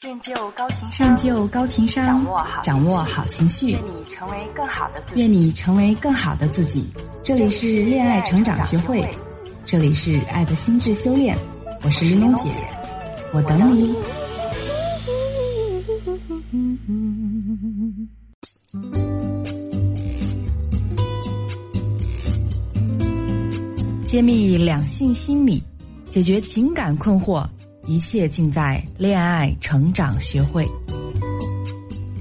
练就高情商，练就高情商，掌握好掌握好情绪，愿你成为更好的自己。愿你成为更好的自己。这里是恋爱成长学会，这里是爱的心智修炼。我是玲珑姐，我等你。揭秘两性心理，解决情感困惑。一切尽在恋爱成长学会。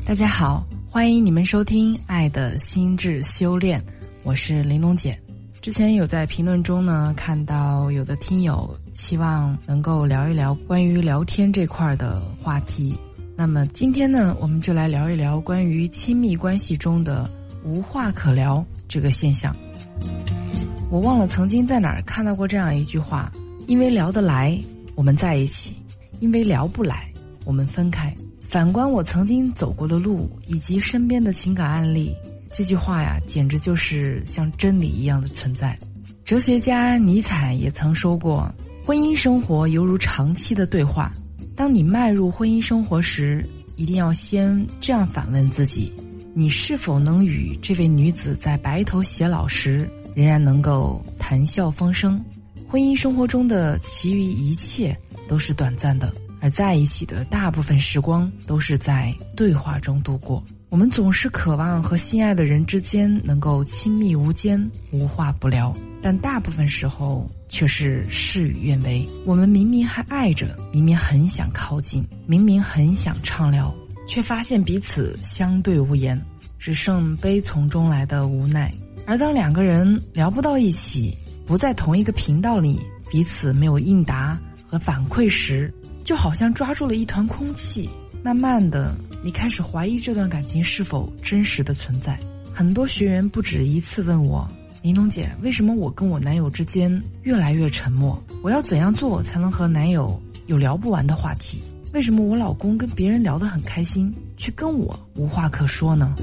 大家好，欢迎你们收听《爱的心智修炼》，我是玲珑姐。之前有在评论中呢看到有的听友期望能够聊一聊关于聊天这块的话题，那么今天呢，我们就来聊一聊关于亲密关系中的无话可聊这个现象。我忘了曾经在哪儿看到过这样一句话：因为聊得来。我们在一起，因为聊不来，我们分开。反观我曾经走过的路以及身边的情感案例，这句话呀，简直就是像真理一样的存在。哲学家尼采也曾说过：“婚姻生活犹如长期的对话。当你迈入婚姻生活时，一定要先这样反问自己：你是否能与这位女子在白头偕老时，仍然能够谈笑风生？”婚姻生活中的其余一切都是短暂的，而在一起的大部分时光都是在对话中度过。我们总是渴望和心爱的人之间能够亲密无间、无话不聊，但大部分时候却是事与愿违。我们明明还爱着，明明很想靠近，明明很想畅聊，却发现彼此相对无言，只剩悲从中来的无奈。而当两个人聊不到一起，不在同一个频道里，彼此没有应答和反馈时，就好像抓住了一团空气。慢慢的，你开始怀疑这段感情是否真实的存在。很多学员不止一次问我：“玲珑姐，为什么我跟我男友之间越来越沉默？我要怎样做才能和男友有聊不完的话题？为什么我老公跟别人聊得很开心，却跟我无话可说呢？”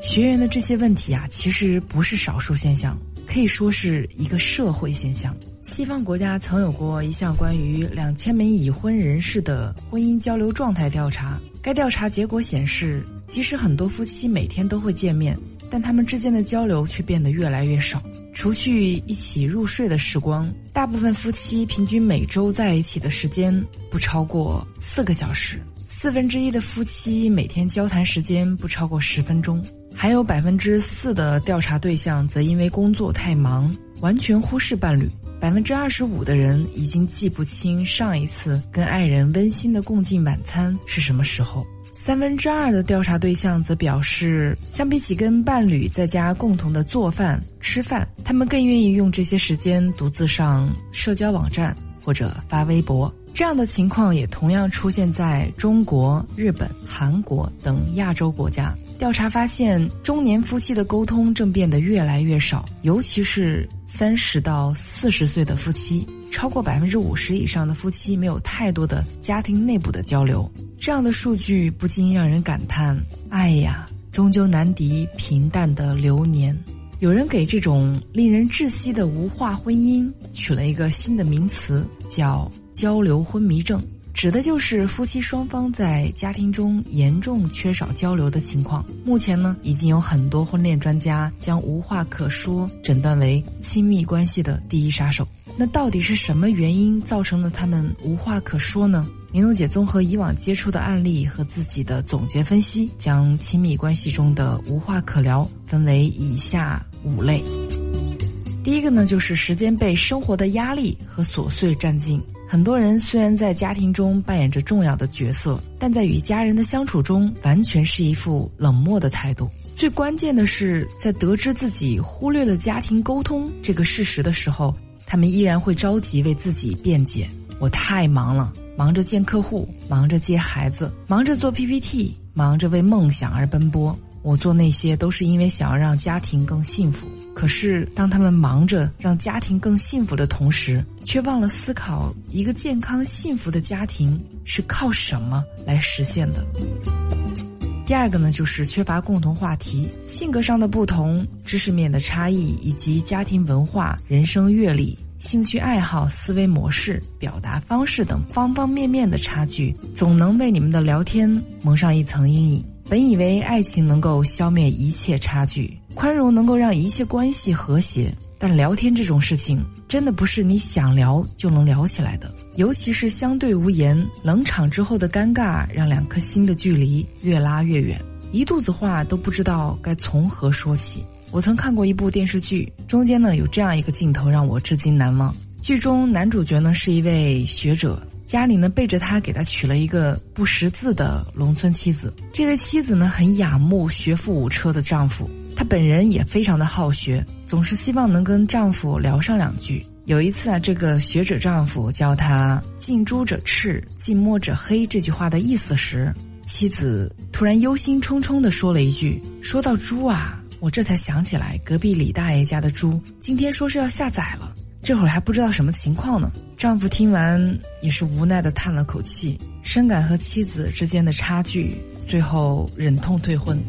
学员的这些问题啊，其实不是少数现象。可以说是一个社会现象。西方国家曾有过一项关于两千名已婚人士的婚姻交流状态调查。该调查结果显示，即使很多夫妻每天都会见面，但他们之间的交流却变得越来越少。除去一起入睡的时光，大部分夫妻平均每周在一起的时间不超过四个小时。四分之一的夫妻每天交谈时间不超过十分钟。还有百分之四的调查对象则因为工作太忙，完全忽视伴侣。百分之二十五的人已经记不清上一次跟爱人温馨的共进晚餐是什么时候。三分之二的调查对象则表示，相比起跟伴侣在家共同的做饭、吃饭，他们更愿意用这些时间独自上社交网站或者发微博。这样的情况也同样出现在中国、日本、韩国等亚洲国家。调查发现，中年夫妻的沟通正变得越来越少，尤其是三十到四十岁的夫妻，超过百分之五十以上的夫妻没有太多的家庭内部的交流。这样的数据不禁让人感叹：哎呀，终究难敌平淡的流年。有人给这种令人窒息的无话婚姻取了一个新的名词，叫“交流昏迷症”。指的就是夫妻双方在家庭中严重缺少交流的情况。目前呢，已经有很多婚恋专家将无话可说诊断为亲密关系的第一杀手。那到底是什么原因造成了他们无话可说呢？玲珑姐综合以往接触的案例和自己的总结分析，将亲密关系中的无话可聊分为以下五类。第一个呢，就是时间被生活的压力和琐碎占尽。很多人虽然在家庭中扮演着重要的角色，但在与家人的相处中，完全是一副冷漠的态度。最关键的是，在得知自己忽略了家庭沟通这个事实的时候，他们依然会着急为自己辩解：“我太忙了，忙着见客户，忙着接孩子，忙着做 PPT，忙着为梦想而奔波。我做那些都是因为想要让家庭更幸福。”可是，当他们忙着让家庭更幸福的同时，却忘了思考一个健康幸福的家庭是靠什么来实现的。第二个呢，就是缺乏共同话题，性格上的不同、知识面的差异以及家庭文化、人生阅历兴趣爱好、思维模式、表达方式等方方面面的差距，总能为你们的聊天蒙上一层阴影。本以为爱情能够消灭一切差距，宽容能够让一切关系和谐，但聊天这种事情真的不是你想聊就能聊起来的。尤其是相对无言、冷场之后的尴尬，让两颗心的距离越拉越远，一肚子话都不知道该从何说起。我曾看过一部电视剧，中间呢有这样一个镜头让我至今难忘。剧中男主角呢是一位学者。家里呢背着他，给他娶了一个不识字的农村妻子。这位妻子呢很仰慕学富五车的丈夫，她本人也非常的好学，总是希望能跟丈夫聊上两句。有一次啊，这个学者丈夫教她“近朱者赤，近墨者黑”这句话的意思时，妻子突然忧心忡忡地说了一句：“说到猪啊，我这才想起来，隔壁李大爷家的猪今天说是要下崽了。”这会儿还不知道什么情况呢。丈夫听完也是无奈的叹了口气，深感和妻子之间的差距，最后忍痛退婚。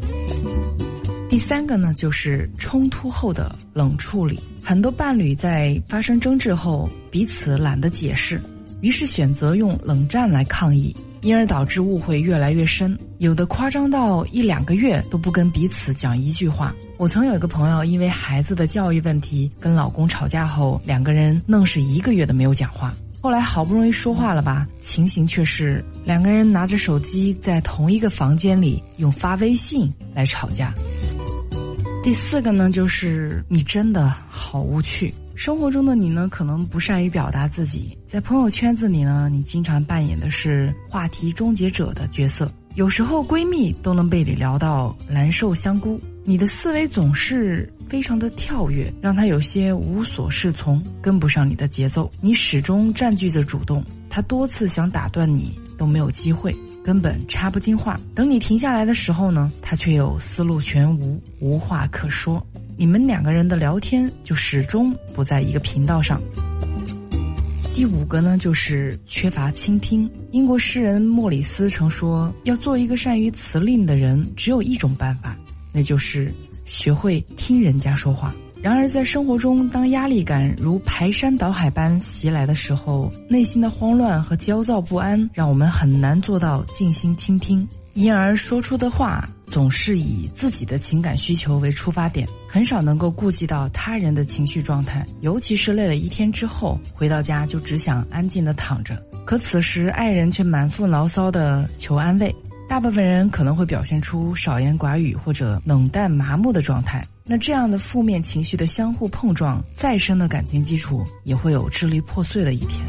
第三个呢，就是冲突后的冷处理。很多伴侣在发生争执后，彼此懒得解释，于是选择用冷战来抗议。因而导致误会越来越深，有的夸张到一两个月都不跟彼此讲一句话。我曾有一个朋友，因为孩子的教育问题跟老公吵架后，两个人愣是一个月都没有讲话。后来好不容易说话了吧，情形却是两个人拿着手机在同一个房间里用发微信来吵架。第四个呢，就是你真的好无趣。生活中的你呢，可能不善于表达自己，在朋友圈子里呢，你经常扮演的是话题终结者的角色，有时候闺蜜都能被你聊到蓝瘦香菇。你的思维总是非常的跳跃，让他有些无所适从，跟不上你的节奏。你始终占据着主动，他多次想打断你都没有机会，根本插不进话。等你停下来的时候呢，他却又思路全无，无话可说。你们两个人的聊天就始终不在一个频道上。第五个呢，就是缺乏倾听。英国诗人莫里斯曾说：“要做一个善于辞令的人，只有一种办法，那就是学会听人家说话。”然而，在生活中，当压力感如排山倒海般袭来的时候，内心的慌乱和焦躁不安，让我们很难做到静心倾听。因而说出的话总是以自己的情感需求为出发点，很少能够顾及到他人的情绪状态。尤其是累了一天之后，回到家就只想安静的躺着，可此时爱人却满腹牢骚的求安慰。大部分人可能会表现出少言寡语或者冷淡麻木的状态。那这样的负面情绪的相互碰撞，再深的感情基础也会有支离破碎的一天。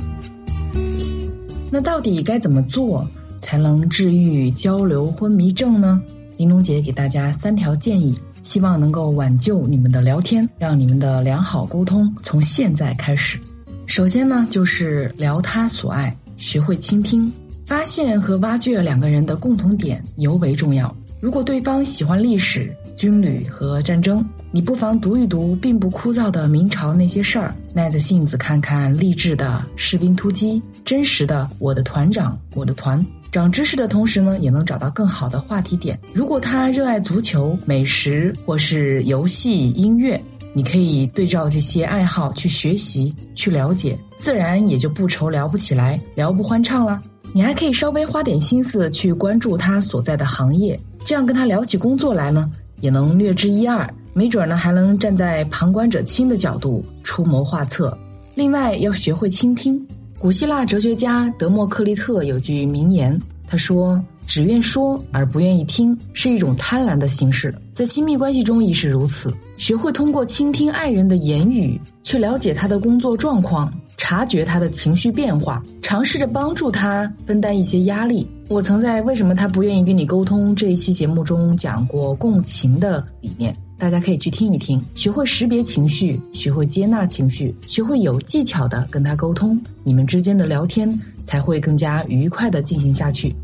那到底该怎么做？才能治愈交流昏迷症呢？玲珑姐给大家三条建议，希望能够挽救你们的聊天，让你们的良好沟通从现在开始。首先呢，就是聊他所爱，学会倾听，发现和挖掘两个人的共同点尤为重要。如果对方喜欢历史、军旅和战争，你不妨读一读并不枯燥的明朝那些事儿，耐着性子看看励志的士兵突击，真实的我的团长，我的团。长知识的同时呢，也能找到更好的话题点。如果他热爱足球、美食或是游戏、音乐，你可以对照这些爱好去学习、去了解，自然也就不愁聊不起来、聊不欢畅了。你还可以稍微花点心思去关注他所在的行业，这样跟他聊起工作来呢，也能略知一二，没准呢还能站在旁观者清的角度出谋划策。另外，要学会倾听。古希腊哲学家德谟克利特有句名言，他说：“只愿说而不愿意听，是一种贪婪的形式。”在亲密关系中亦是如此。学会通过倾听爱人的言语，去了解他的工作状况，察觉他的情绪变化，尝试着帮助他分担一些压力。我曾在《为什么他不愿意跟你沟通》这一期节目中讲过共情的理念。大家可以去听一听，学会识别情绪，学会接纳情绪，学会有技巧的跟他沟通，你们之间的聊天才会更加愉快的进行下去。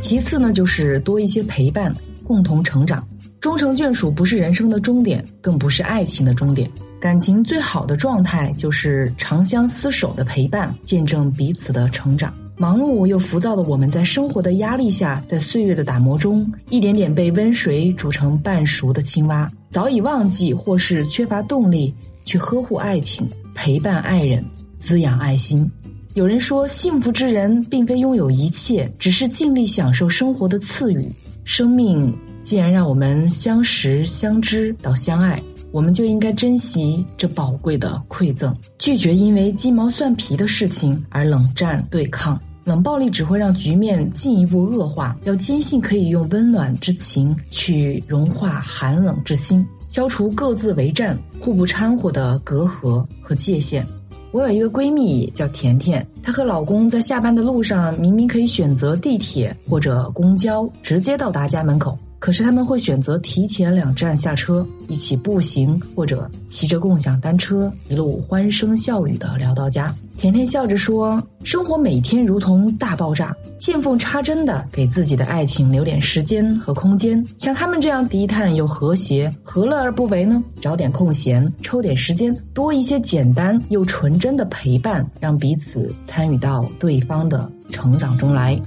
其次呢，就是多一些陪伴，共同成长。终成眷属不是人生的终点，更不是爱情的终点。感情最好的状态就是长相厮守的陪伴，见证彼此的成长。忙碌又浮躁的我们，在生活的压力下，在岁月的打磨中，一点点被温水煮成半熟的青蛙。早已忘记或是缺乏动力去呵护爱情、陪伴爱人、滋养爱心。有人说，幸福之人并非拥有一切，只是尽力享受生活的赐予。生命既然让我们相识、相知到相爱，我们就应该珍惜这宝贵的馈赠，拒绝因为鸡毛蒜皮的事情而冷战对抗。冷暴力只会让局面进一步恶化。要坚信可以用温暖之情去融化寒冷之心，消除各自为战、互不掺和的隔阂和界限。我有一个闺蜜叫甜甜，她和老公在下班的路上，明明可以选择地铁或者公交直接到达家门口。可是他们会选择提前两站下车，一起步行或者骑着共享单车，一路欢声笑语的聊到家。甜甜笑着说：“生活每天如同大爆炸，见缝插针的给自己的爱情留点时间和空间。像他们这样低碳又和谐，何乐而不为呢？找点空闲，抽点时间，多一些简单又纯真的陪伴，让彼此参与到对方的成长中来。”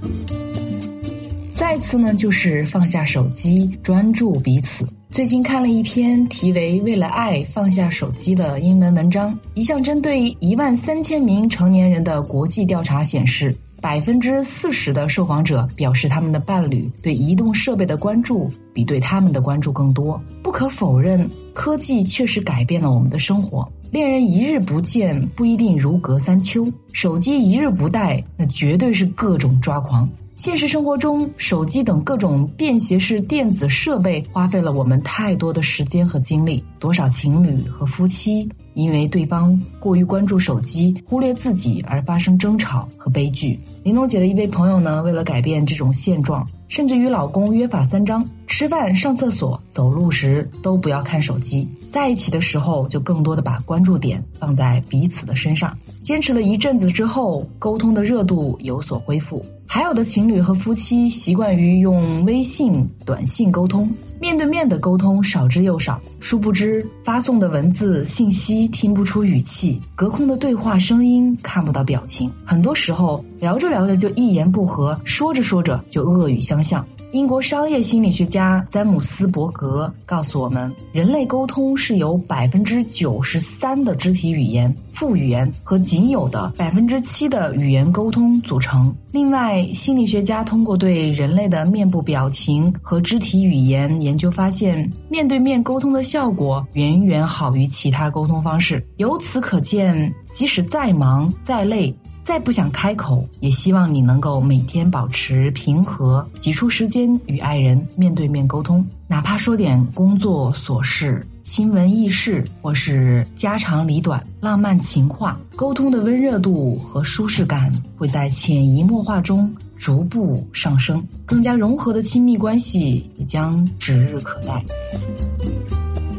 再次呢，就是放下手机，专注彼此。最近看了一篇题为《为了爱放下手机》的英文文章，一项针对一万三千名成年人的国际调查显示，百分之四十的受访者表示他们的伴侣对移动设备的关注比对他们的关注更多。不可否认，科技确实改变了我们的生活。恋人一日不见，不一定如隔三秋；手机一日不带，那绝对是各种抓狂。现实生活中，手机等各种便携式电子设备花费了我们太多的时间和精力。多少情侣和夫妻因为对方过于关注手机，忽略自己而发生争吵和悲剧。玲珑姐的一位朋友呢，为了改变这种现状，甚至与老公约法三章：吃饭、上厕所、走路时都不要看手机；在一起的时候，就更多的把关注点放在彼此的身上。坚持了一阵子之后，沟通的热度有所恢复。还有的情侣和夫妻习惯于用微信、短信沟通，面对面的沟通少之又少。殊不知，发送的文字信息听不出语气，隔空的对话声音看不到表情。很多时候，聊着聊着就一言不合，说着说着就恶语相向。英国商业心理学家詹姆斯·伯格告诉我们，人类沟通是由百分之九十三的肢体语言、副语言和仅有的百分之七的语言沟通组成。另外，心理学家通过对人类的面部表情和肢体语言研究发现，面对面沟通的效果远远好于其他沟通方式。由此可见，即使再忙再累。再不想开口，也希望你能够每天保持平和，挤出时间与爱人面对面沟通，哪怕说点工作琐事、新闻轶事，或是家长里短、浪漫情话。沟通的温热度和舒适感会在潜移默化中逐步上升，更加融合的亲密关系也将指日可待。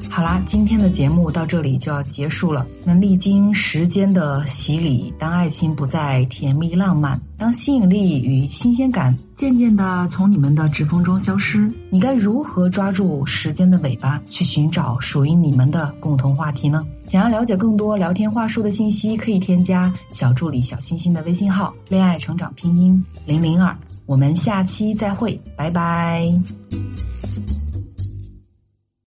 好啦，今天的节目到这里就要结束了。那历经时间的洗礼，当爱情不再甜蜜浪漫，当吸引力与新鲜感渐渐的从你们的指缝中消失，你该如何抓住时间的尾巴，去寻找属于你们的共同话题呢？想要了解更多聊天话术的信息，可以添加小助理小星星的微信号“恋爱成长拼音零零二”。我们下期再会，拜拜。